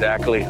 exactly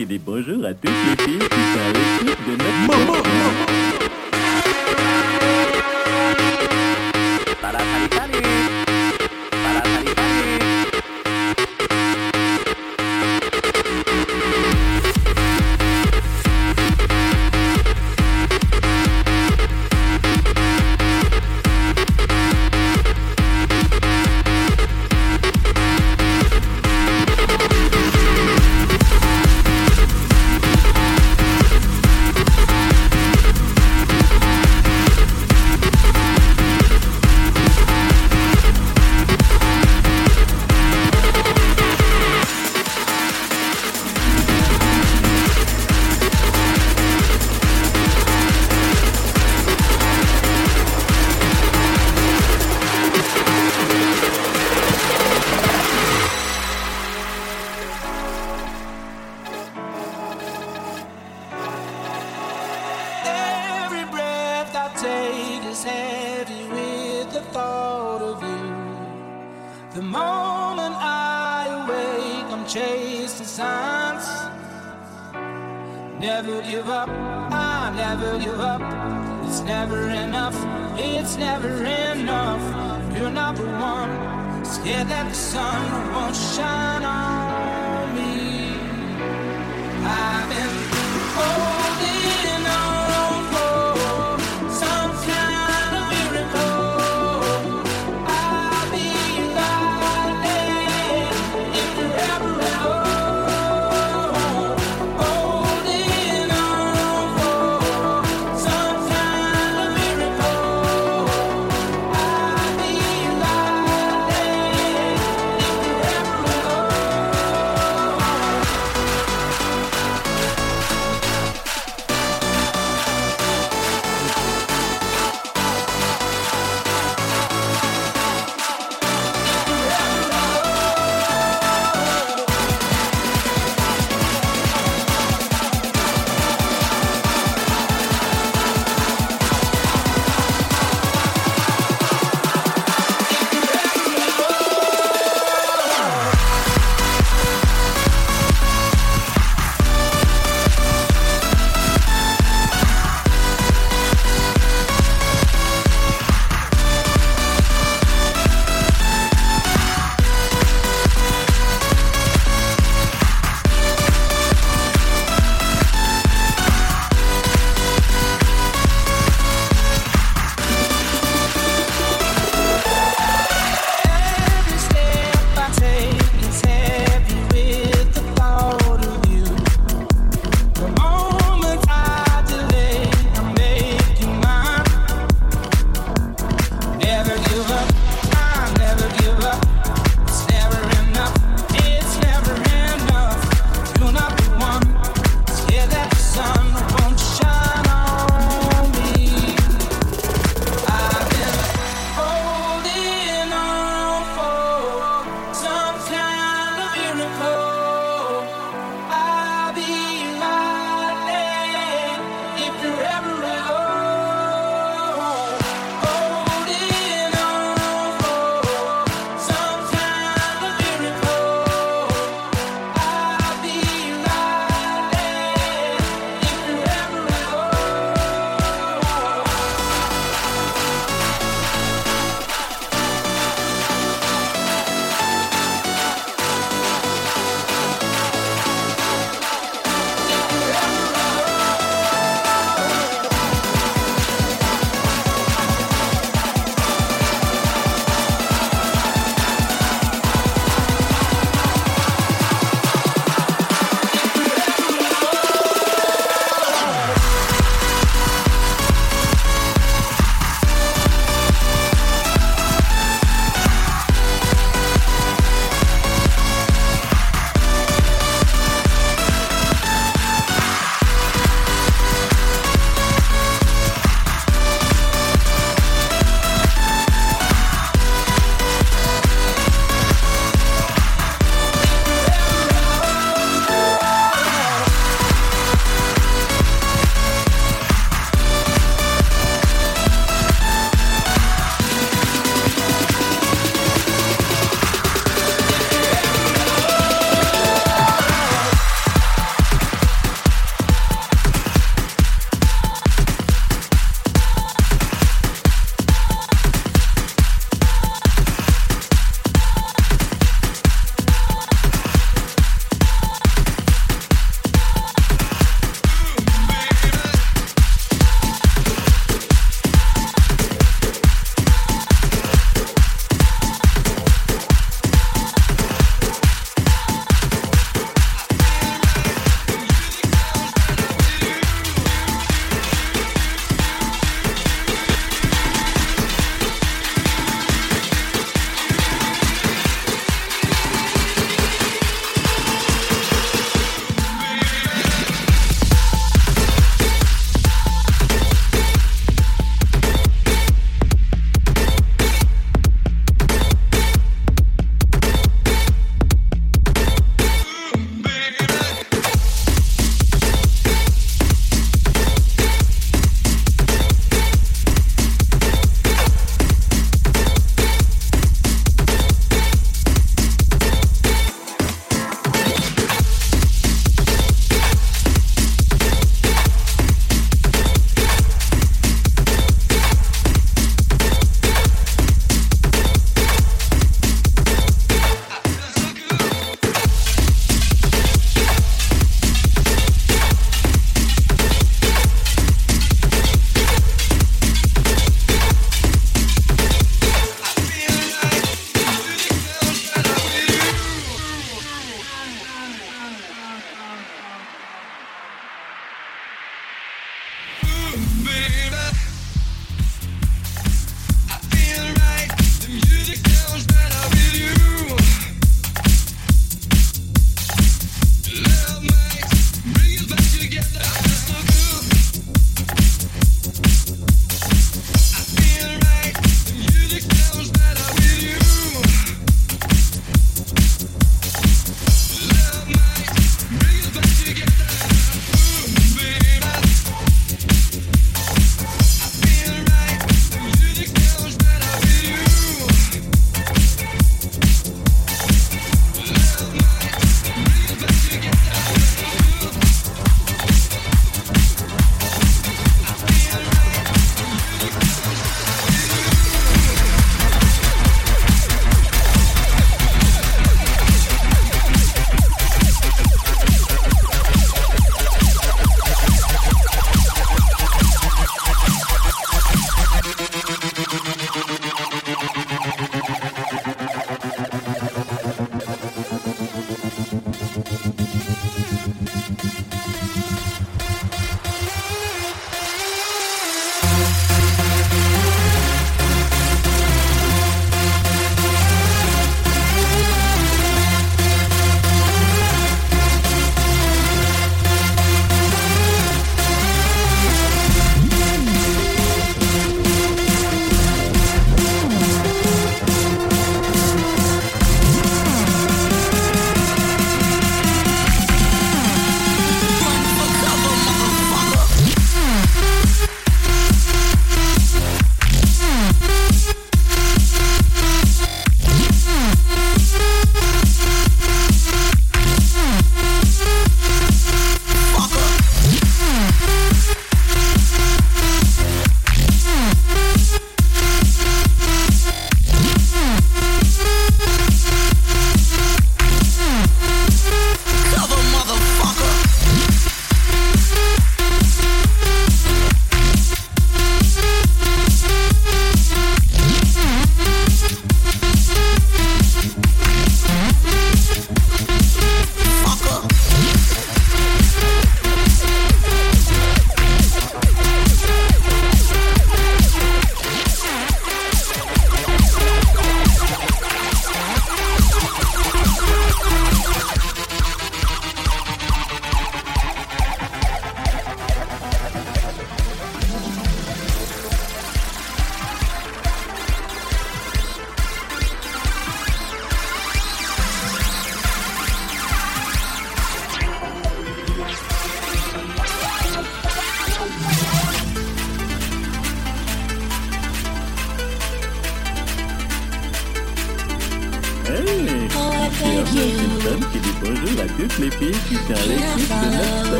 Et des bonjours à toutes les filles.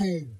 Old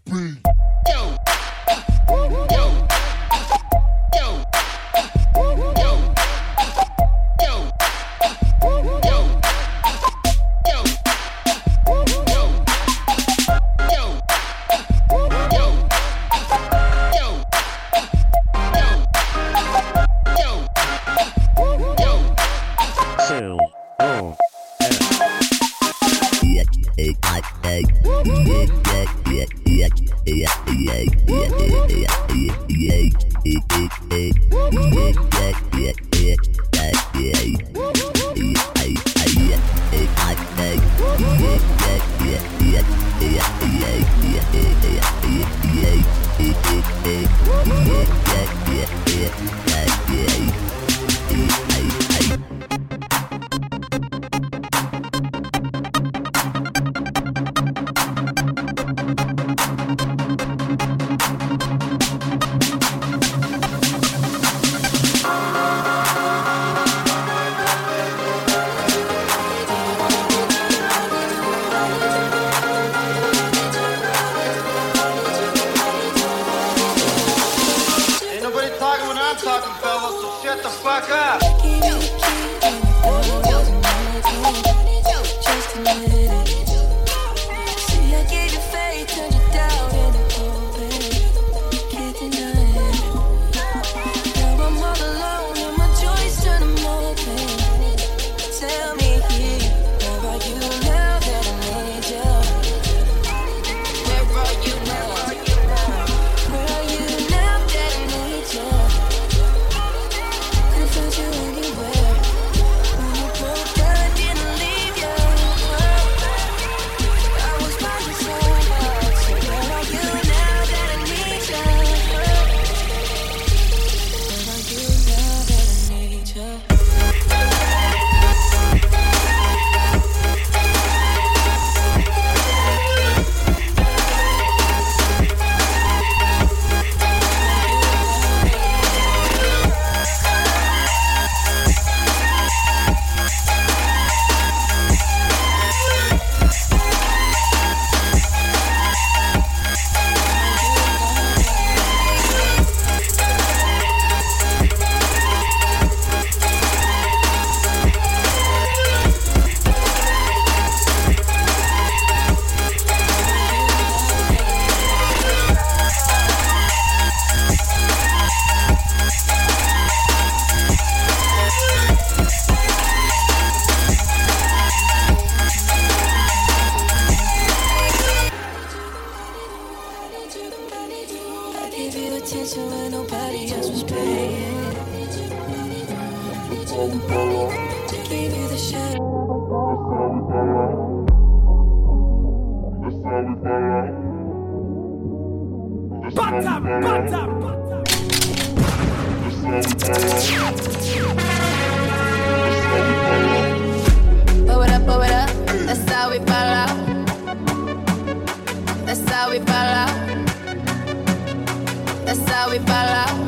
That's how we fall out.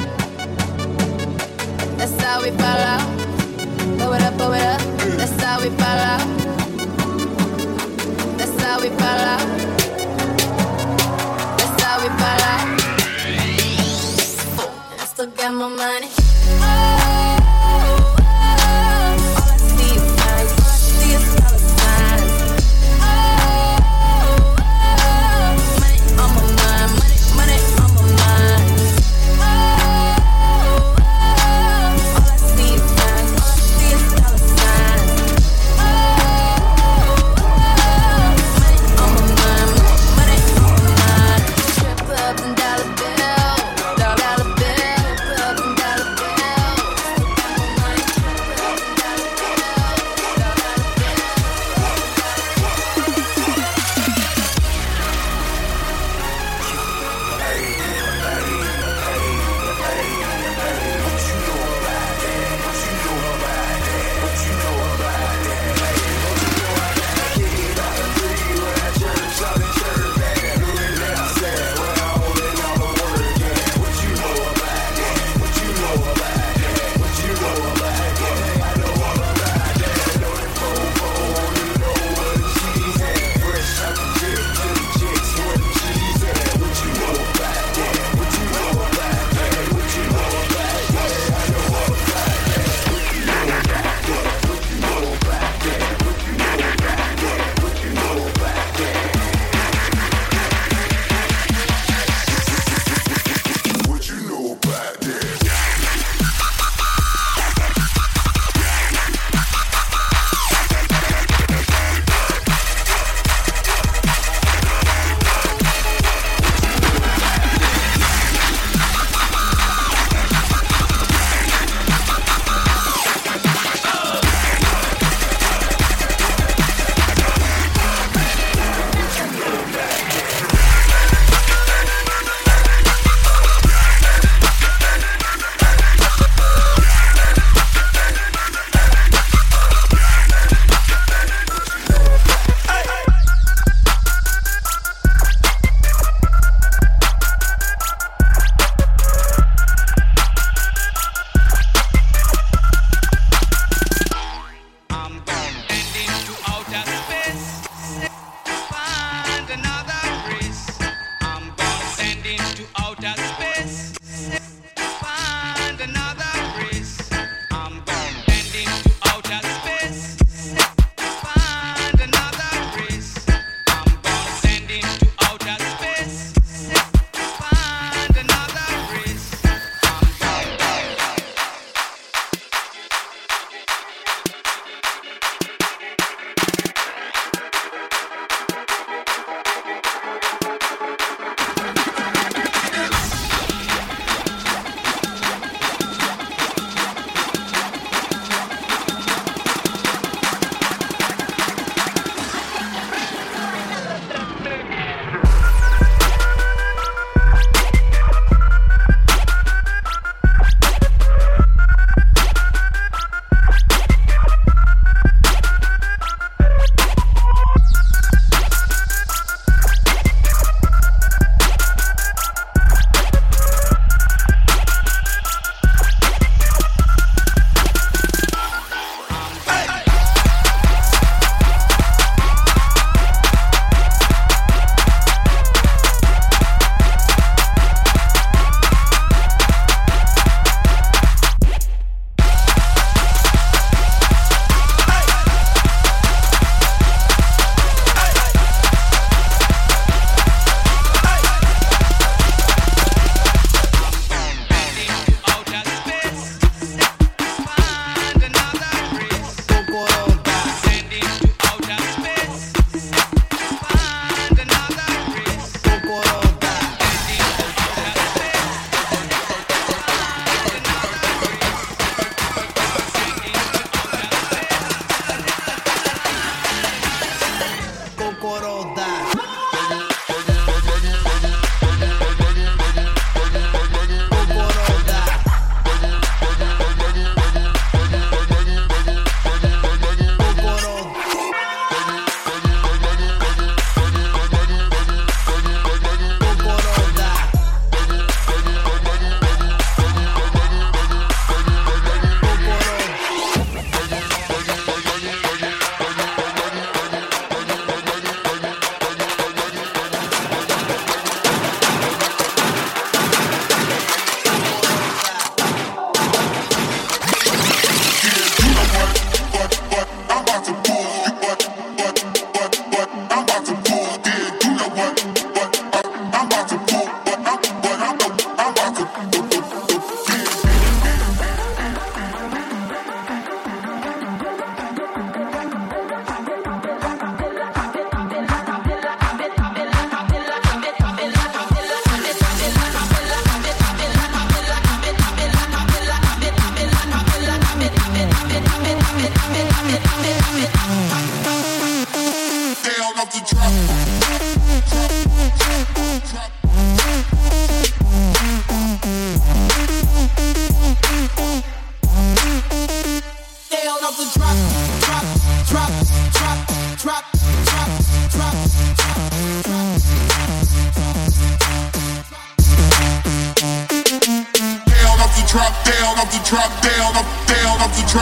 That's how we fall out. Blow it up, blow it up. That's how we fall out. That's how we fall out. That's how we fall out. I still got my money.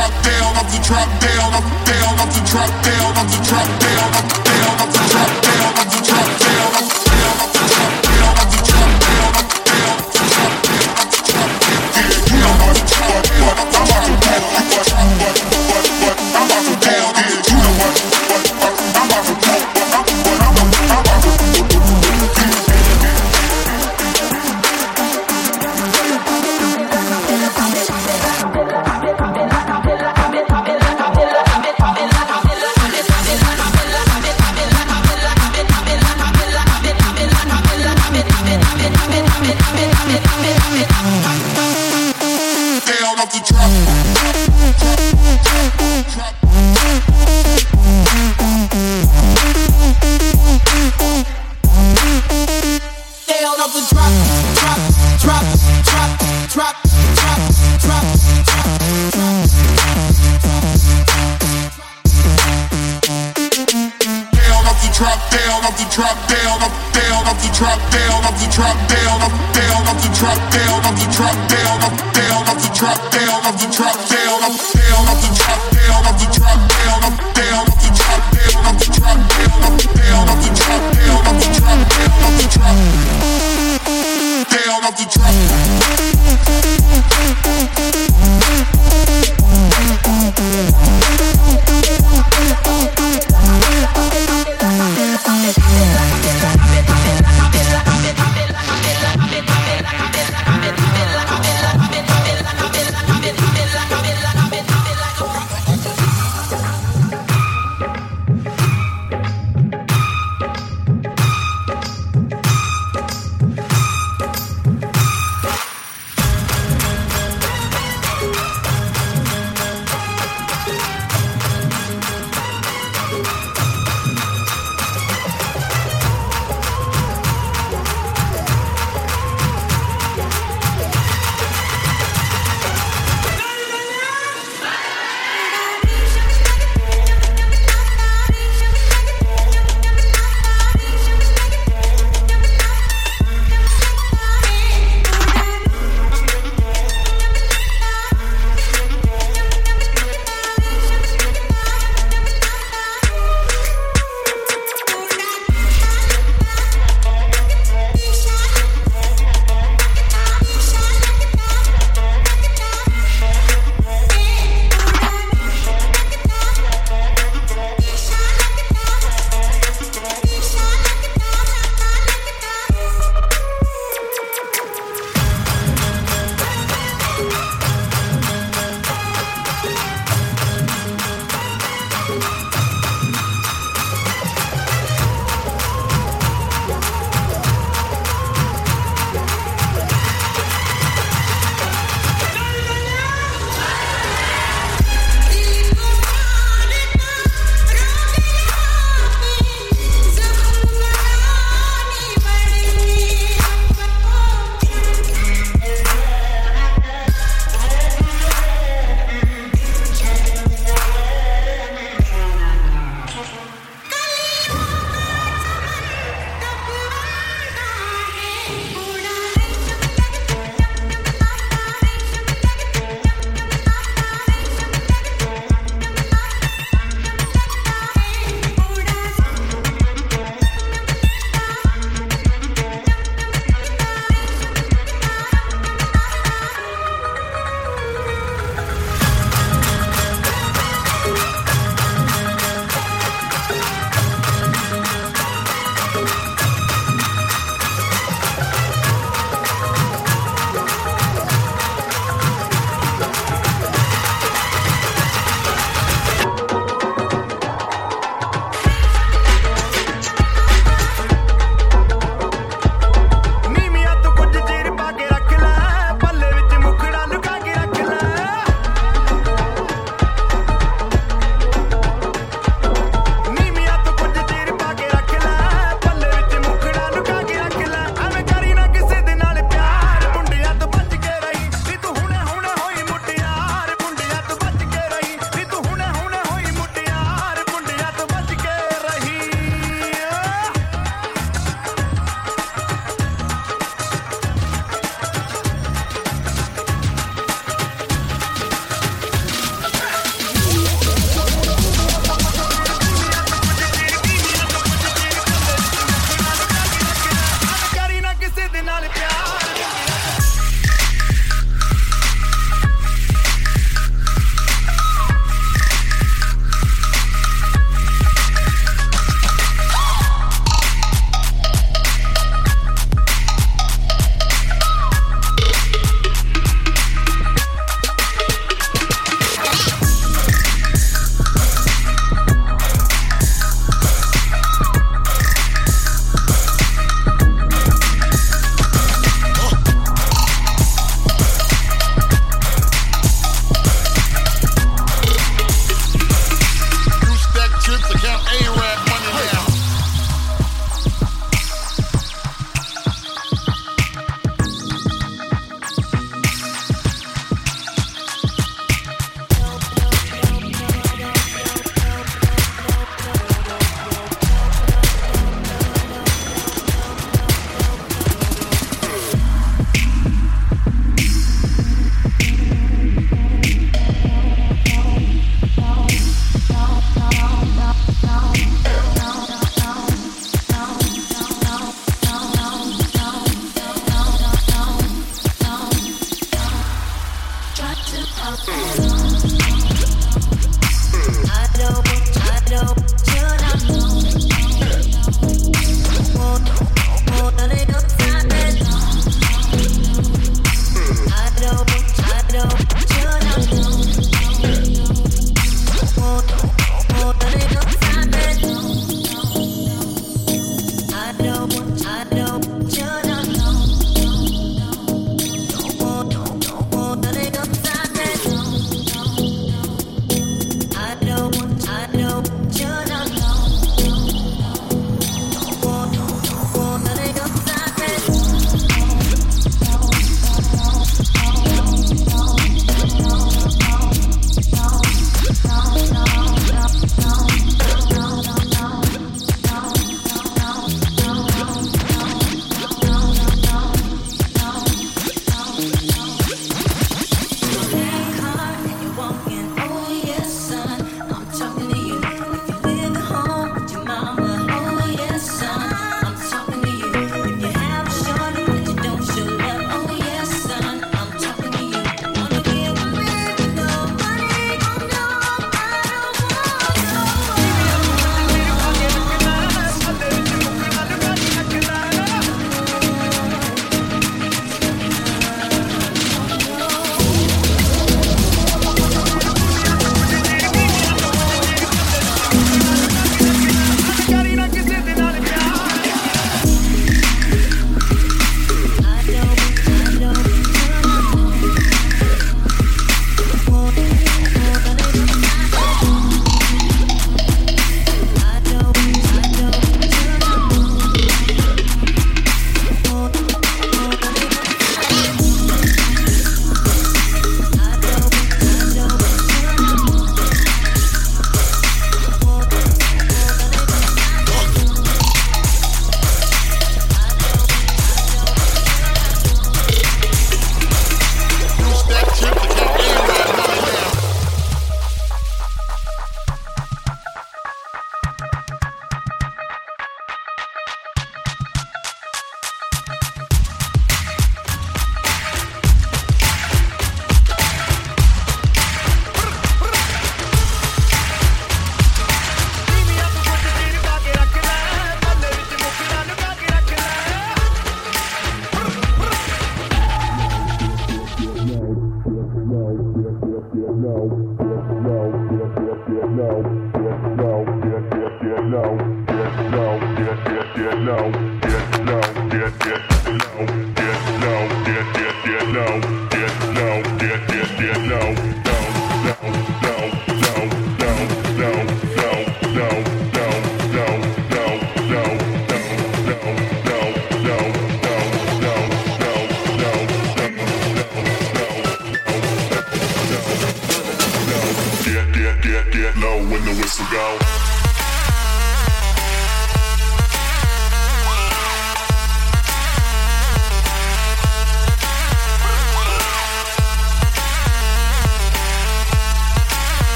drop down, off the drop down, off down, off the drop down, off the drop down, off down, off the drop down, off the drop down, off down, off the drop down.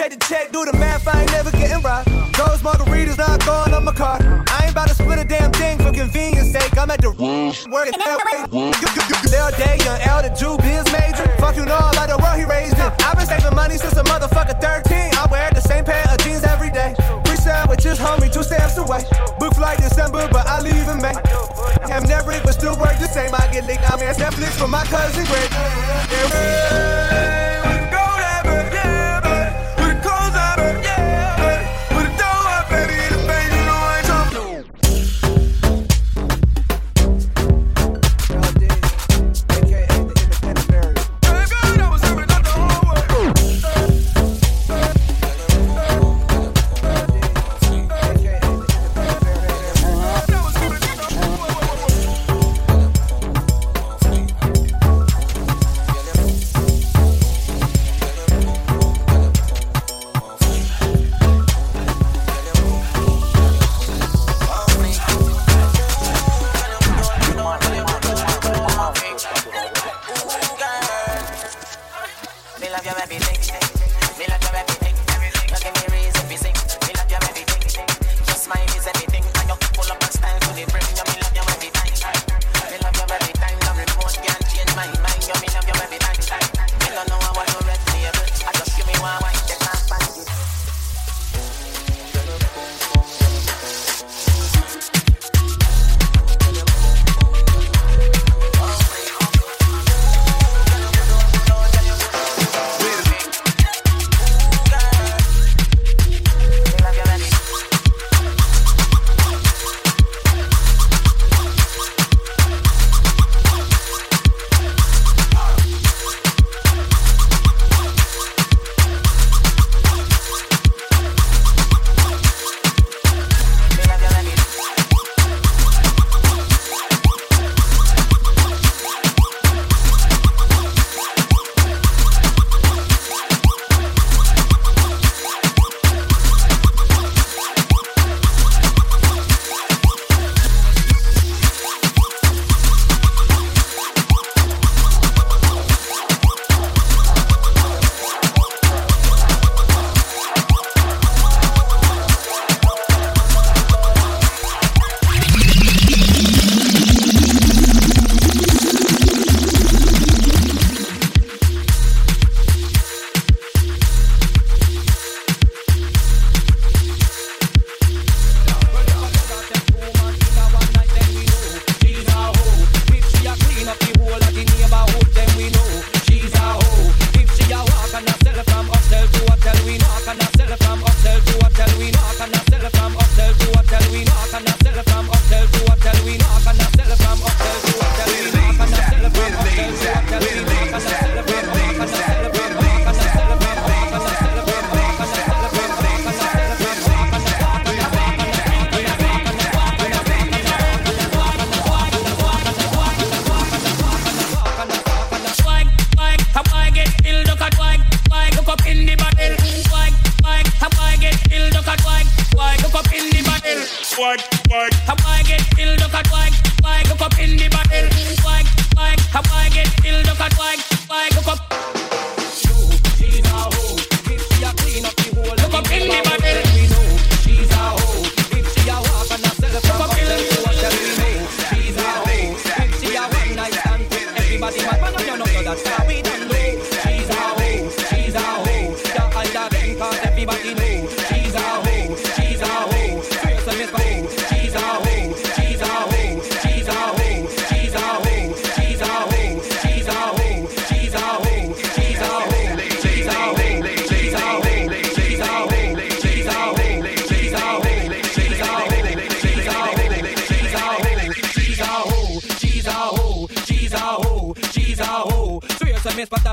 that'll the check, do the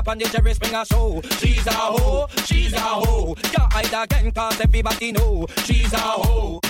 on the Jerry Springer show. She's a hoe, she's a hoe. Can't hide again, cause everybody know she's a hoe.